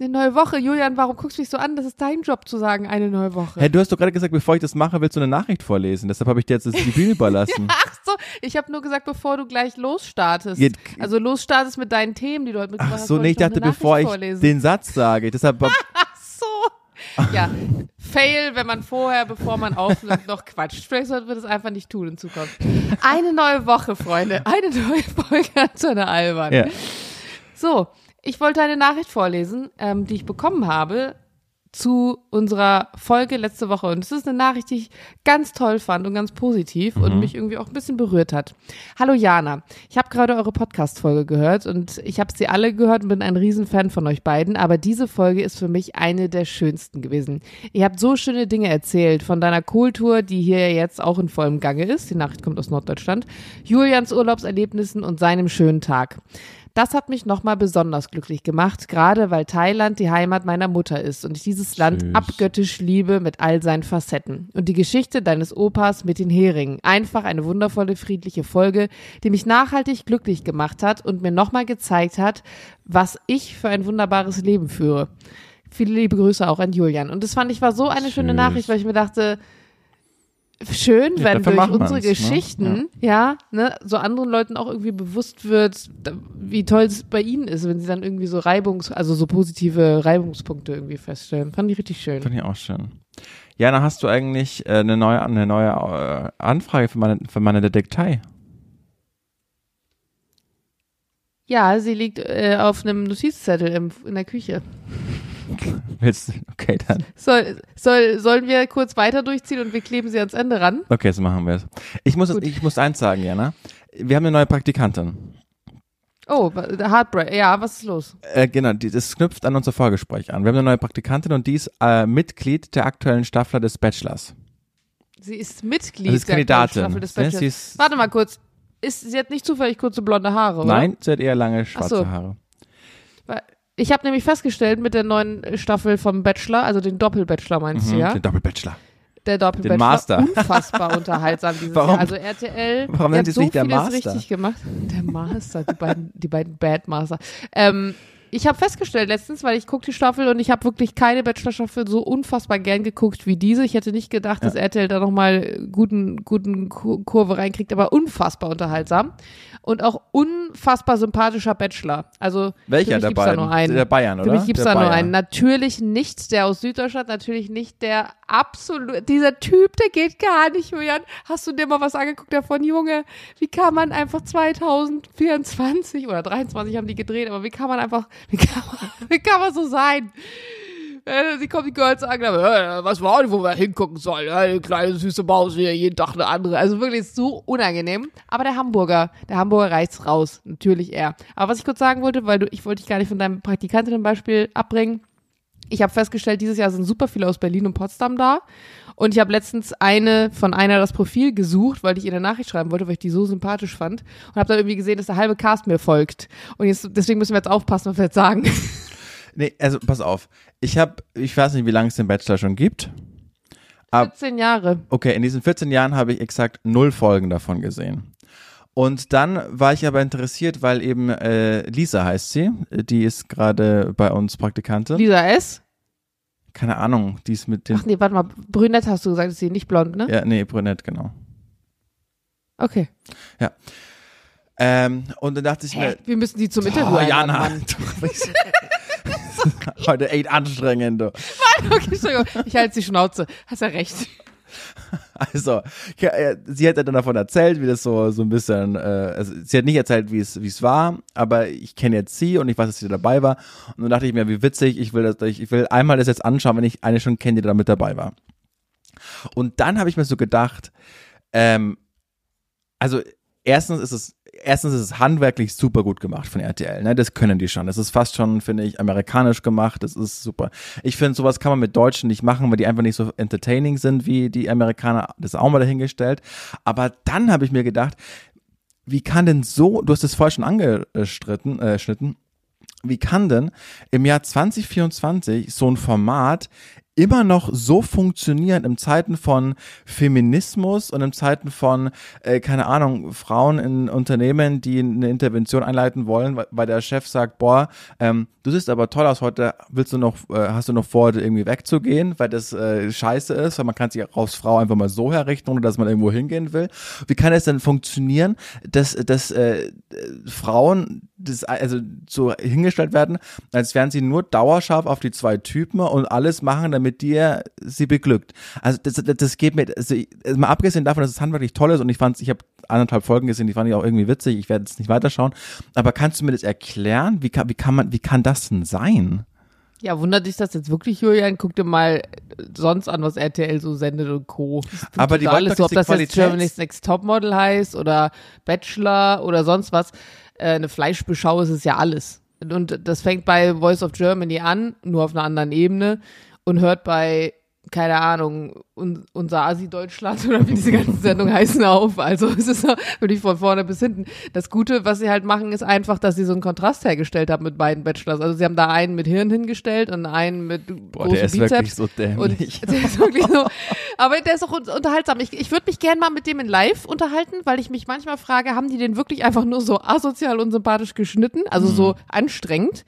Eine neue Woche. Julian, warum guckst du mich so an? Das ist dein Job zu sagen, eine neue Woche. Hey, du hast doch gerade gesagt, bevor ich das mache, willst du eine Nachricht vorlesen. Deshalb habe ich dir jetzt das die Bühne überlassen. Ach so, ich habe nur gesagt, bevor du gleich losstartest. Jetzt- also losstartest mit deinen Themen, die du heute mitgebracht Ach hast. so, wollte nee, ich dachte, bevor ich vorlesen. den Satz sage. Deshalb, Ach so. Ja, Fail, wenn man vorher, bevor man aufnimmt, noch quatscht. Vielleicht sollten wir das einfach nicht tun in Zukunft. Eine neue Woche, Freunde. Eine neue Folge Antenne Albern. ja. So, ich wollte eine Nachricht vorlesen, ähm, die ich bekommen habe zu unserer Folge letzte Woche. Und es ist eine Nachricht, die ich ganz toll fand und ganz positiv und mich irgendwie auch ein bisschen berührt hat. Hallo Jana, ich habe gerade eure Podcast-Folge gehört und ich habe sie alle gehört und bin ein Riesenfan von euch beiden, aber diese Folge ist für mich eine der schönsten gewesen. Ihr habt so schöne Dinge erzählt von deiner Kohltour, die hier jetzt auch in vollem Gange ist. Die Nachricht kommt aus Norddeutschland. Julians Urlaubserlebnissen und seinem schönen Tag. Das hat mich nochmal besonders glücklich gemacht, gerade weil Thailand die Heimat meiner Mutter ist und ich dieses Land Süß. abgöttisch liebe mit all seinen Facetten. Und die Geschichte deines Opas mit den Heringen. Einfach eine wundervolle, friedliche Folge, die mich nachhaltig glücklich gemacht hat und mir nochmal gezeigt hat, was ich für ein wunderbares Leben führe. Viele liebe Grüße auch an Julian. Und das fand ich war so eine schöne Süß. Nachricht, weil ich mir dachte, schön, Ja, wenn durch unsere ne? Geschichten, ja, ne, so anderen Leuten auch irgendwie bewusst wird, wie toll es bei ihnen ist, wenn sie dann irgendwie so Reibungs-, also so positive Reibungspunkte irgendwie feststellen. Fand ich richtig schön. Fand ich auch schön. Jana, hast du eigentlich äh, eine neue, eine neue äh, Anfrage für meine, für meine Detektei? Ja, sie liegt äh, auf einem Notizzettel im, in der Küche. Willst du? Okay, dann. Soll, soll, sollen wir kurz weiter durchziehen und wir kleben sie ans Ende ran? Okay, so machen wir es. Ich muss, Gut. ich muss eins sagen, Jana. Wir haben eine neue Praktikantin. Oh, Heartbreak. Ja, was ist los? Äh, genau, die, das knüpft an unser Vorgespräch an. Wir haben eine neue Praktikantin und die ist äh, Mitglied der aktuellen Staffel des Bachelors. Sie ist Mitglied Also ist der Kandidatin. Staffel des ne? Bachelors. Ist, Warte mal kurz. Ist, sie hat nicht zufällig kurze blonde Haare, oder? nein, sie hat eher lange schwarze so. Haare. Weil- Ich habe nämlich festgestellt mit der neuen Staffel vom Bachelor, also den Doppelbachelor meinst du, Mhm, ja? Den Doppelbachelor. Der Doppelbachelor. Den Master. Unfassbar unterhaltsam dieses Warum- Jahr. Also RTL. warum nennt es so nicht der Master? richtig gemacht. Der Master, die beiden, die beiden Bad Master. Ähm, ich habe festgestellt letztens, weil ich gucke die Staffel und ich habe wirklich keine Bachelor-Staffel so unfassbar gern geguckt wie diese. Ich hätte nicht gedacht, dass RTL da nochmal guten, guten Ku- Kurve reinkriegt, aber unfassbar unterhaltsam. Und auch unfassbar sympathischer Bachelor. Also Welcher der gibt's beiden? Da nur einen. Der Bayern, oder? Für mich gibt's der da nur Bayern. einen. Natürlich nicht der aus Süddeutschland, natürlich nicht der absolut, dieser Typ, der geht gar nicht, Julian. Hast du dir mal was angeguckt davon, Junge? Wie kann man einfach 2024 oder 23 haben die gedreht, aber wie kann man einfach, wie kann man, wie kann man so sein? Äh, Sie kommt die Girls an, äh, was war denn, wo wir hingucken sollen? Äh, Eine kleine süße Maus hier, jeden Tag eine andere. Also wirklich so unangenehm. Aber der Hamburger, der Hamburger reicht's raus. Natürlich er. Aber was ich kurz sagen wollte, weil du, ich wollte dich gar nicht von deinem Praktikantinnenbeispiel abbringen. Ich habe festgestellt, dieses Jahr sind super viele aus Berlin und Potsdam da. Und ich habe letztens eine von einer das Profil gesucht, weil ich ihr eine Nachricht schreiben wollte, weil ich die so sympathisch fand. Und habe dann irgendwie gesehen, dass der halbe Cast mir folgt. Und jetzt, deswegen müssen wir jetzt aufpassen, was wir jetzt sagen. Nee, also pass auf. Ich habe, ich weiß nicht, wie lange es den Bachelor schon gibt. Ab- 14 Jahre. Okay, in diesen 14 Jahren habe ich exakt null Folgen davon gesehen. Und dann war ich aber interessiert, weil eben äh, Lisa heißt sie, die ist gerade bei uns Praktikantin. Lisa S. Keine Ahnung, die ist mit den. Ach nee, warte mal. Brünett hast du gesagt, ist sie nicht blond, ne? Ja, nee, brünett, genau. Okay. Ähm, und dann dachte ich Hä? mir, Wir müssen die zum Interview oh, Jana, Mann. heute echt anstrengend. Du. Okay, Entschuldigung. Ich halte die Schnauze. Hast ja recht. Also, äh, sie hat ja dann davon erzählt, wie das so, so ein bisschen, äh, also sie hat nicht erzählt, wie es, wie es war, aber ich kenne jetzt sie und ich weiß, dass sie dabei war. Und dann dachte ich mir, wie witzig, ich will das, ich, ich will einmal das jetzt anschauen, wenn ich eine schon kenne, die da mit dabei war. Und dann habe ich mir so gedacht, ähm, also erstens ist es, erstens ist es handwerklich super gut gemacht von RTL, ne? Das können die schon. Das ist fast schon, finde ich, amerikanisch gemacht. Das ist super. Ich finde, sowas kann man mit Deutschen nicht machen, weil die einfach nicht so entertaining sind wie die Amerikaner. Das ist auch mal dahingestellt. Aber dann habe ich mir gedacht, wie kann denn so, du hast es vorher schon angestritten, äh, wie kann denn im Jahr 2024 so ein Format immer noch so funktionieren in Zeiten von Feminismus und in Zeiten von, äh, keine Ahnung, Frauen in Unternehmen, die eine Intervention einleiten wollen, weil der Chef sagt, boah, ähm, du siehst aber toll aus heute, willst du noch, äh, hast du noch vor, irgendwie wegzugehen, weil das äh, scheiße ist, weil man kann sich auch als Frau einfach mal so herrichten, ohne dass man irgendwo hingehen will. Wie kann es denn funktionieren, dass, dass äh, Frauen das, also so hingestellt werden, als wären sie nur dauerscharf auf die zwei Typen und alles machen, damit dir sie beglückt. Also das, das, das geht mir, also, mal abgesehen davon, dass es handwerklich toll ist und ich fand ich habe anderthalb Folgen gesehen, die fand ich auch irgendwie witzig, ich werde jetzt nicht weiterschauen, aber kannst du mir das erklären? Wie kann, wie kann man, wie kann das denn sein? Ja, wundert dich das jetzt wirklich, Julian? Guck dir mal sonst an, was RTL so sendet und Co. Aber die alles so, ob das jetzt Germany's Next Topmodel heißt oder Bachelor oder sonst was. Äh, eine Fleischbeschau ist es ja alles. Und das fängt bei Voice of Germany an, nur auf einer anderen Ebene und hört bei keine Ahnung, un, unser Asi-Deutschland oder wie diese ganzen Sendungen heißen auf. Also es ist wirklich von vorne bis hinten. Das Gute, was sie halt machen, ist einfach, dass sie so einen Kontrast hergestellt haben mit beiden Bachelors. Also sie haben da einen mit Hirn hingestellt und einen mit Boah, der ist Bizeps. wirklich so dämlich. Und der ist wirklich so, aber der ist auch unterhaltsam. Ich, ich würde mich gerne mal mit dem in Live unterhalten, weil ich mich manchmal frage, haben die den wirklich einfach nur so asozial und sympathisch geschnitten? Also mhm. so anstrengend?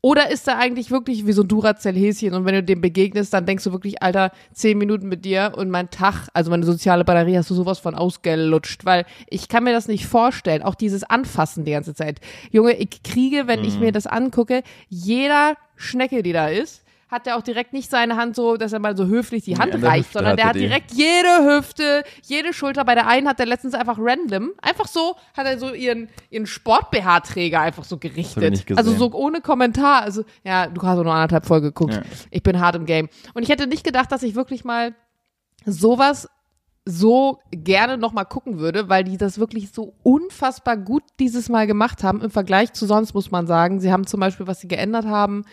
Oder ist er eigentlich wirklich wie so ein Duracell-Häschen und wenn du dem begegnest, dann denkst du wirklich, Alter, zehn Minuten mit dir und mein Tag, also meine soziale Batterie hast du sowas von ausgelutscht, weil ich kann mir das nicht vorstellen, auch dieses Anfassen die ganze Zeit. Junge, ich kriege, wenn mhm. ich mir das angucke, jeder Schnecke, die da ist, hat er auch direkt nicht seine Hand so, dass er mal so höflich die Hand ja, reicht, sondern der hat direkt jede Hüfte, jede Schulter. Bei der einen hat er letztens einfach random, einfach so, hat er so ihren, ihren Sport-BH-Träger einfach so gerichtet. Also so ohne Kommentar. Also, ja, du hast auch nur anderthalb Folge geguckt. Ja. Ich bin hart im Game. Und ich hätte nicht gedacht, dass ich wirklich mal sowas so gerne nochmal gucken würde, weil die das wirklich so unfassbar gut dieses Mal gemacht haben im Vergleich zu sonst, muss man sagen. Sie haben zum Beispiel, was sie geändert haben,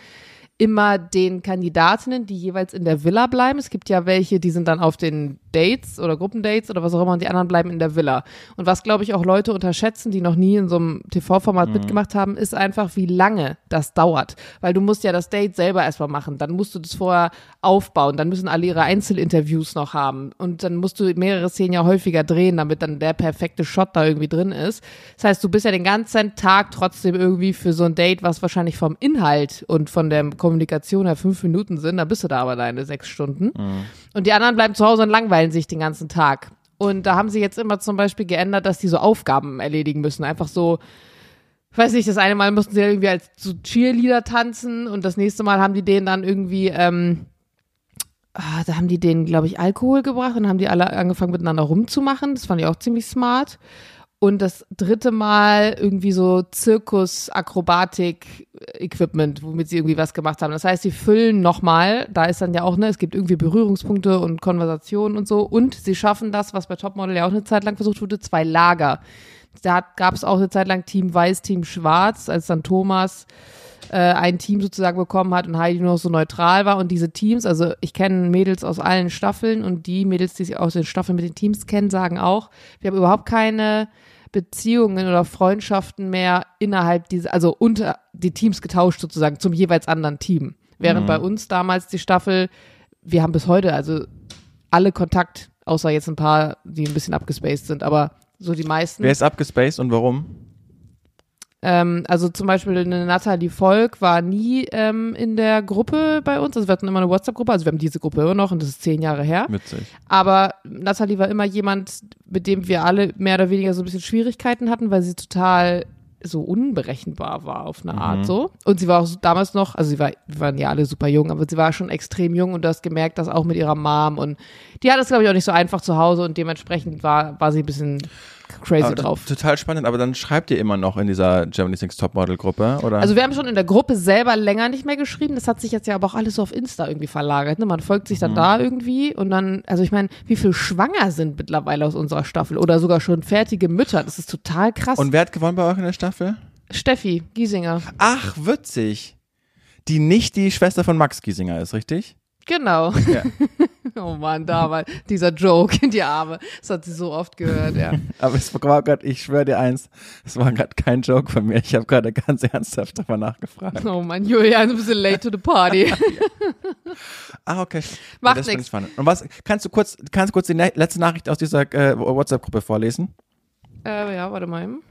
immer den Kandidatinnen, die jeweils in der Villa bleiben. Es gibt ja welche, die sind dann auf den Dates oder Gruppendates oder was auch immer und die anderen bleiben in der Villa. Und was, glaube ich, auch Leute unterschätzen, die noch nie in so einem TV-Format mhm. mitgemacht haben, ist einfach, wie lange das dauert. Weil du musst ja das Date selber erstmal machen, dann musst du das vorher aufbauen, dann müssen alle ihre Einzelinterviews noch haben und dann musst du mehrere Szenen ja häufiger drehen, damit dann der perfekte Shot da irgendwie drin ist. Das heißt, du bist ja den ganzen Tag trotzdem irgendwie für so ein Date, was wahrscheinlich vom Inhalt und von der Kommunikation her fünf Minuten sind, da bist du da aber deine sechs Stunden. Mhm. Und die anderen bleiben zu Hause und langweilen sich den ganzen Tag. Und da haben sie jetzt immer zum Beispiel geändert, dass die so Aufgaben erledigen müssen. Einfach so, ich weiß nicht, das eine Mal mussten sie irgendwie als so Cheerleader tanzen und das nächste Mal haben die denen dann irgendwie, ähm, ah, da haben die denen, glaube ich, Alkohol gebracht und haben die alle angefangen miteinander rumzumachen. Das fand ich auch ziemlich smart. Und das dritte Mal irgendwie so Zirkus-Akrobatik-Equipment, womit sie irgendwie was gemacht haben. Das heißt, sie füllen nochmal, da ist dann ja auch, ne, es gibt irgendwie Berührungspunkte und Konversationen und so. Und sie schaffen das, was bei Topmodel ja auch eine Zeit lang versucht wurde, zwei Lager. Da gab es auch eine Zeit lang Team Weiß, Team Schwarz, als dann Thomas äh, ein Team sozusagen bekommen hat und Heidi nur noch so neutral war. Und diese Teams, also ich kenne Mädels aus allen Staffeln und die Mädels, die sich aus den Staffeln mit den Teams kennen, sagen auch, wir haben überhaupt keine Beziehungen oder Freundschaften mehr innerhalb dieser, also unter die Teams getauscht sozusagen zum jeweils anderen Team. Während mhm. bei uns damals die Staffel, wir haben bis heute also alle Kontakt, außer jetzt ein paar, die ein bisschen abgespaced sind, aber so die meisten. Wer ist abgespaced und warum? Ähm, also zum Beispiel eine Natalie Volk war nie ähm, in der Gruppe bei uns. Also wir hatten immer eine WhatsApp-Gruppe, also wir haben diese Gruppe immer noch und das ist zehn Jahre her. Witzig. Aber Natalie war immer jemand, mit dem wir alle mehr oder weniger so ein bisschen Schwierigkeiten hatten, weil sie total so unberechenbar war auf eine mhm. Art so. Und sie war auch damals noch, also sie war, wir waren ja alle super jung, aber sie war schon extrem jung und du hast gemerkt, dass auch mit ihrer Mom und die hat es, glaube ich, auch nicht so einfach zu Hause und dementsprechend war, war sie ein bisschen crazy aber drauf. Total spannend, aber dann schreibt ihr immer noch in dieser Germany's Next Topmodel Gruppe, oder? Also wir haben schon in der Gruppe selber länger nicht mehr geschrieben. Das hat sich jetzt ja aber auch alles so auf Insta irgendwie verlagert. Ne? Man folgt sich dann mhm. da irgendwie und dann, also ich meine, wie viel schwanger sind mittlerweile aus unserer Staffel oder sogar schon fertige Mütter. Das ist total krass. Und wer hat gewonnen bei euch in der Staffel? Steffi Giesinger. Ach, witzig. Die nicht die Schwester von Max Giesinger ist, richtig? Genau. Ja. Oh Mann, damals, dieser Joke in die Arme. Das hat sie so oft gehört, ja. Aber es war gerade, ich schwöre dir eins, es war gerade kein Joke von mir. Ich habe gerade ganz ernsthaft darüber nachgefragt. Oh Mann, Julian, du bist late to the party. Ah, okay. Macht Ja, spannend. Und was, kannst du kurz, kannst du kurz die ne letzte Nachricht aus dieser äh, WhatsApp-Gruppe vorlesen? äh, ja, warte mal eben.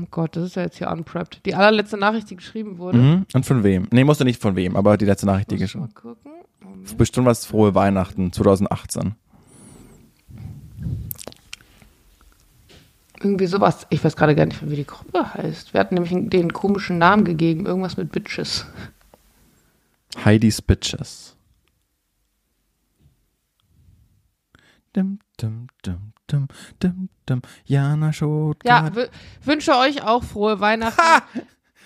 Oh Gott, das ist ja jetzt hier unprepped. Die allerletzte Nachricht, die geschrieben wurde. Mhm. Und von wem? Nee, musst du nicht von wem, aber die letzte Nachricht, die Muss ich mal geschrieben. gucken. Moment. Bestimmt was frohe Weihnachten 2018. Irgendwie sowas. Ich weiß gerade gar nicht, wie die Gruppe heißt. Wir hatten nämlich den komischen Namen gegeben. Irgendwas mit Bitches. Heidi's Bitches. Dim, dim, dim, dim, dim, dim. Jana Schot. Ja, wünsche euch auch frohe Weihnachten.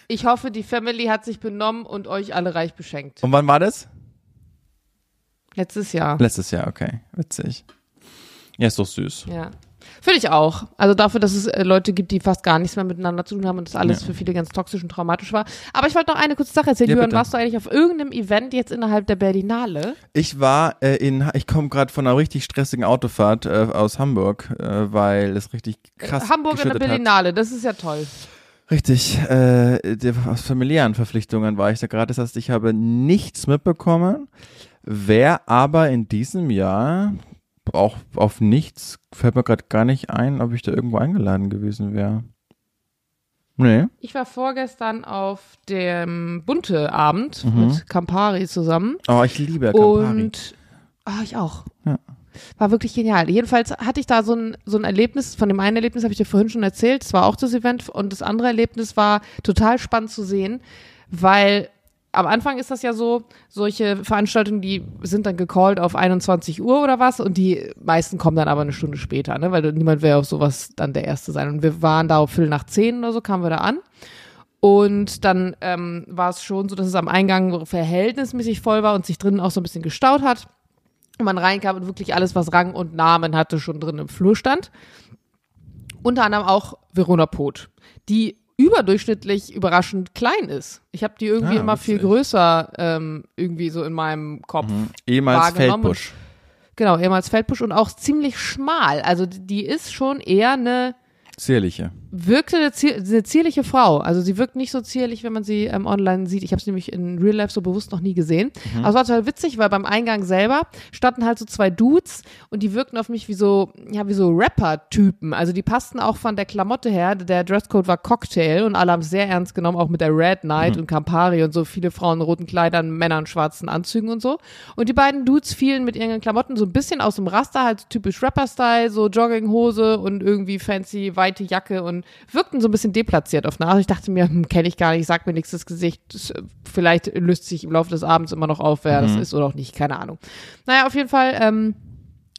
Ich hoffe, die Family hat sich benommen und euch alle reich beschenkt. Und wann war das? Letztes Jahr. Letztes Jahr, okay. Witzig. Ja, ist doch süß. Ja. Finde ich auch. Also dafür, dass es äh, Leute gibt, die fast gar nichts mehr miteinander zu tun haben und das alles Ja. für viele ganz toxisch und traumatisch war. Aber ich wollte noch eine kurze Sache erzählen. Ja, Jürgen, bitte. warst du eigentlich auf irgendeinem Event jetzt innerhalb der Berlinale? Ich war äh, in, ich komme gerade von einer richtig stressigen Autofahrt äh, aus Hamburg, äh, weil es richtig krass Hamburg in der geschüttet hat. Berlinale, das ist ja toll. Richtig, äh, aus familiären Verpflichtungen war ich da gerade. Das heißt, ich habe nichts mitbekommen. Wer aber in diesem Jahr auch auf nichts, fällt mir gerade gar nicht ein, ob ich da irgendwo eingeladen gewesen wäre. Nee. Ich war vorgestern auf dem Bunte-Abend Mhm. mit Campari zusammen. Oh, ich liebe Campari. Und ah, ich auch. Ja. War wirklich genial. Jedenfalls hatte ich da so ein, so ein Erlebnis, von dem einen Erlebnis habe ich dir vorhin schon erzählt, das war auch das Event und das andere Erlebnis war total spannend zu sehen, weil am Anfang ist das ja so, solche Veranstaltungen, die sind dann gecallt auf 21 Uhr oder was und die meisten kommen dann aber eine Stunde später, ne, weil niemand will auf sowas dann der Erste sein. Und wir waren da auf Viertel nach zehn oder so, kamen wir da an. Und dann ähm, war es schon so, dass es am Eingang verhältnismäßig voll war und sich drinnen auch so ein bisschen gestaut hat. Und man reinkam und wirklich alles, was Rang und Namen hatte, schon drin im Flur stand. Unter anderem auch Verona Poth, die überdurchschnittlich überraschend klein ist. Ich habe die irgendwie Ah, immer viel größer ähm, irgendwie so in meinem Kopf. Ehemals wahrgenommen Feldbusch. Genau, ehemals Feldbusch und auch ziemlich schmal. Also die ist schon eher eine Zierliche. Wirkte eine, zier eine zierliche Frau. Also sie wirkt nicht so zierlich, wenn man sie ähm, online sieht. Ich habe sie nämlich in Real Life so bewusst noch nie gesehen. Aber es war total witzig, weil beim Eingang selber standen halt so zwei Dudes und die wirkten auf mich wie so, ja, wie so Rapper-Typen. Also die passten auch von der Klamotte her. Der Dresscode war Cocktail und alle haben es sehr ernst genommen, auch mit der Red Night und Campari und so. Viele Frauen in roten Kleidern, Männer in schwarzen Anzügen und so. Und die beiden Dudes fielen mit ihren Klamotten so ein bisschen aus dem Raster, halt typisch Rapper-Style, so Jogginghose und irgendwie fancy weite Jacke und wirkten so ein bisschen deplatziert auf Nase. Ich dachte mir, hm, kenne ich gar nicht, sagt mir nichts das Gesicht. Äh, vielleicht löst sich im Laufe des Abends immer noch auf, wer das ist oder auch nicht, keine Ahnung. Naja, auf jeden Fall, ähm,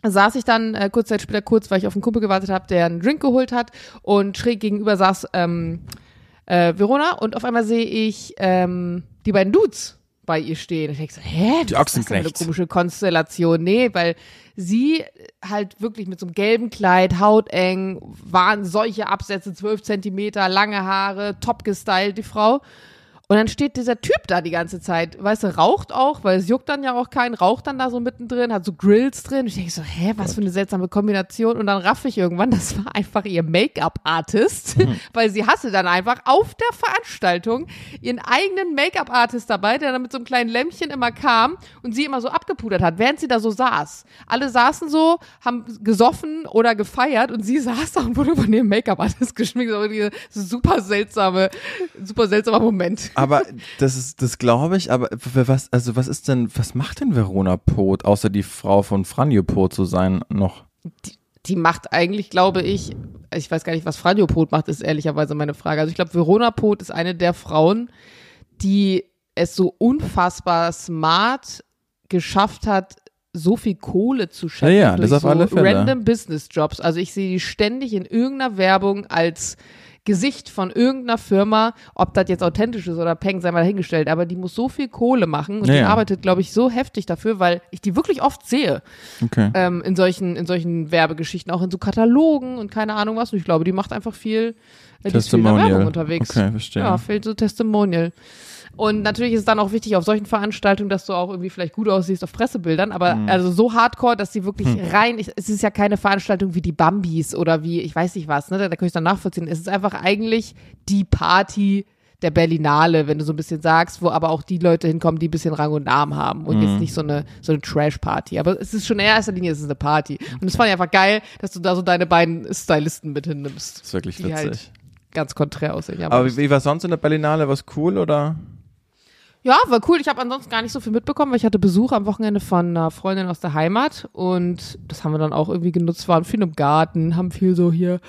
saß ich dann äh, kurz Zeit später kurz, weil ich auf einen Kumpel gewartet habe, der einen Drink geholt hat und schräg gegenüber saß ähm, äh, Verona und auf einmal sehe ich ähm, die beiden Dudes bei ihr stehen. Ich denke so, hä? Die ist das für eine Ochsenknechts. komische Konstellation. Nee, weil sie halt wirklich mit so einem gelben Kleid, hauteng, waren solche Absätze, zwölf Zentimeter, lange Haare, top gestylt, die Frau. Und dann steht dieser Typ da die ganze Zeit, weißt du, raucht auch, weil es juckt dann ja auch keinen, raucht dann da so mittendrin, hat so Grills drin. Ich denke so, hä, was für eine seltsame Kombination. Und dann raff ich irgendwann, das war einfach ihr Make-up-Artist, weil sie hatte dann einfach auf der Veranstaltung ihren eigenen Make-up-Artist dabei, der dann mit so einem kleinen Lämpchen immer kam und sie immer so abgepudert hat, während sie da so saß. Alle saßen so, haben gesoffen oder gefeiert und sie saß da und wurde von ihrem Make-up-Artist geschminkt. Ein super seltsame, super seltsamer Moment. Aber das ist, das glaube ich, aber was, also was ist denn, was macht denn Verona Poth, außer die Frau von Franjo Poth zu sein noch? die macht eigentlich, glaube ich, ich weiß gar nicht, was Franjo Pot macht, ist ehrlicherweise meine Frage. Also ich glaube, Verona Pot ist eine der Frauen, die es so unfassbar smart geschafft hat, so viel Kohle zu scheffeln Ja, ja, durch so alle Fälle. random Business Jobs. Also ich sehe die ständig in irgendeiner Werbung als Gesicht von irgendeiner Firma, ob das jetzt authentisch ist oder Peng, sei mal dahingestellt, aber die muss so viel Kohle machen und Ja, die ja. arbeitet, glaube ich, so heftig dafür, weil ich die wirklich oft sehe Okay. ähm, in solchen in solchen Werbegeschichten, auch in so Katalogen und keine Ahnung was. Und ich glaube, die macht einfach viel, äh, die ist viel in der. Werbung unterwegs. Okay, verstehe. Ja, fehlt so Testimonial. Und natürlich ist es dann auch wichtig auf solchen Veranstaltungen, dass du auch irgendwie vielleicht gut aussiehst auf Pressebildern, aber also so hardcore, dass sie wirklich rein, ich, es ist ja keine Veranstaltung wie die Bambis oder wie, ich weiß nicht was, ne, da, da kann ich dann nachvollziehen. Es ist einfach eigentlich die Party der Berlinale, wenn du so ein bisschen sagst, wo aber auch die Leute hinkommen, die ein bisschen Rang und Namen haben und jetzt nicht so eine, so eine Trash-Party. Aber es ist schon in erster Linie, es ist eine Party. Und es fand ich einfach geil, dass du da so deine beiden Stylisten mit hinnimmst. Das ist wirklich die witzig. halt ganz konträr aussehen. Ja, Aber wie, wie war sonst in der Berlinale? Was cool oder? Ja, war cool. Ich habe ansonsten gar nicht so viel mitbekommen, weil ich hatte Besuch am Wochenende von einer Freundin aus der Heimat und das haben wir dann auch irgendwie genutzt, waren viel im Garten, haben viel so hier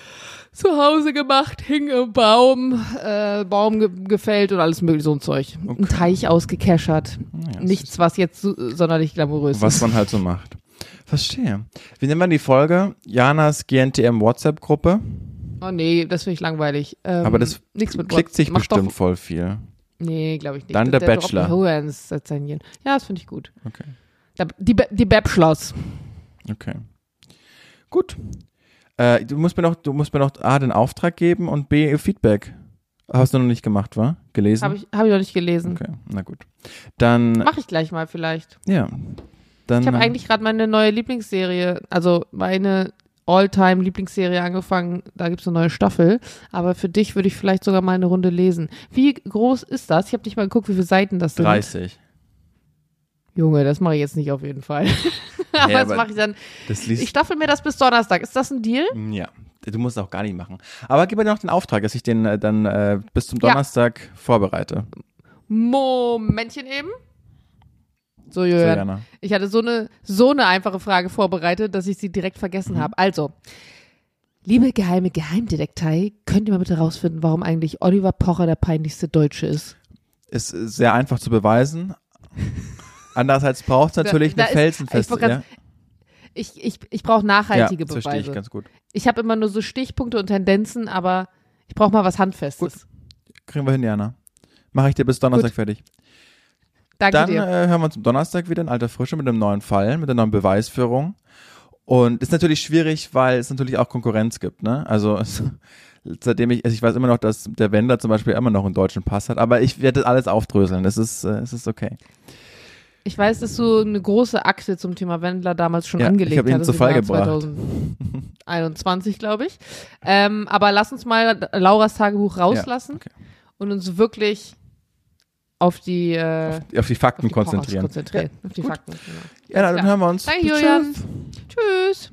zu Hause gemacht, hing im Baum, äh, Baum ge gefällt und alles mögliche, so ein Zeug. Ein Teich ausgekeschert. Ja, Nichts, was jetzt so, sonderlich glamourös Was ist. man halt so macht. Verstehe. Wie nennt man die Folge? Janas GNTM WhatsApp-Gruppe. Oh nee, das finde ich langweilig. Ähm, Aber das nichts mit Klickt sich Mach bestimmt voll viel. Nee, glaube ich nicht. Dann der Bachelor. Hohens Ja, das finde ich gut. Okay. Der- Die, die Bachelors. Okay. Gut. Äh, du musst mir noch, du musst mir noch A, den Auftrag geben und B, Feedback. Hast du noch nicht gemacht, war? Gelesen? Habe ich, hab ich noch nicht gelesen. Okay, na gut. Dann, Mache ich gleich mal vielleicht. ja. Dann, Ich habe äh, eigentlich gerade meine neue Lieblingsserie, also meine All-Time-Lieblingsserie angefangen. Da gibt's eine neue Staffel. Aber für dich würde ich vielleicht sogar mal eine Runde lesen. Wie groß ist das? Ich habe nicht mal geguckt, wie viele Seiten das sind. 30. Junge, das mache ich jetzt nicht auf jeden Fall. aber Ja, das mache ich dann. Das Ich staffel mir das bis Donnerstag. Ist das ein Deal? Ja. Du musst es auch gar nicht machen. Aber gib mir noch den Auftrag, dass ich den äh, dann äh, bis zum Ja. Donnerstag vorbereite. Momentchen eben. So, Julian. Jana. Ich hatte so eine, so eine einfache Frage vorbereitet, dass ich sie direkt Mhm. vergessen habe. Also, liebe geheime Geheimdetektei, könnt ihr mal bitte rausfinden, warum eigentlich Oliver Pocher der peinlichste Deutsche ist? Ist äh, sehr einfach zu beweisen. Andererseits braucht es natürlich da eine ist- felsenfeste. ich ja, Ich, ich, ich brauche nachhaltige ja, das verstehe ich Beweise. ganz gut. Ich habe immer nur so Stichpunkte und Tendenzen, aber ich brauche mal was Handfestes. Kriegen wir hin, Jana. Mache ich dir bis Donnerstag Gut. fertig. Danke Dann dir. äh, hören wir uns am Donnerstag wieder in alter Frische mit einem neuen Fall, mit einer neuen Beweisführung. Und ist natürlich schwierig, weil es natürlich auch Konkurrenz gibt, ne? Also es, seitdem ich, also ich weiß immer noch, dass der Wender zum Beispiel immer noch einen deutschen Pass hat, aber ich werde das alles aufdröseln. Es ist, äh, es ist okay. Ich weiß, dass du eine große Akte zum Thema Wendler damals schon Ja, ich angelegt hab ihn hattest. zu im Fall gebracht. 2021, glaube ich. Ähm, aber lass uns mal Lauras Tagebuch rauslassen okay. und uns wirklich auf die, äh, Auf die Fakten auf die konzentrieren. konzentrieren. auf die gut. Fakten. Genau. Ja, dann Ja. hören wir uns. Danke, Tschüss. Julian. Tschüss.